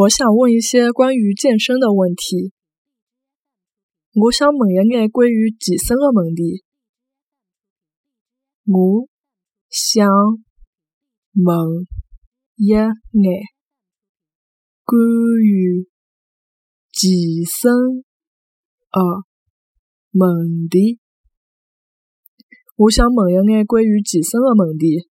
我想问一些关于健身的问题。我想问一眼关于健身的问题。我想问一眼关于健身的问题。我想问一眼关于健身的问题。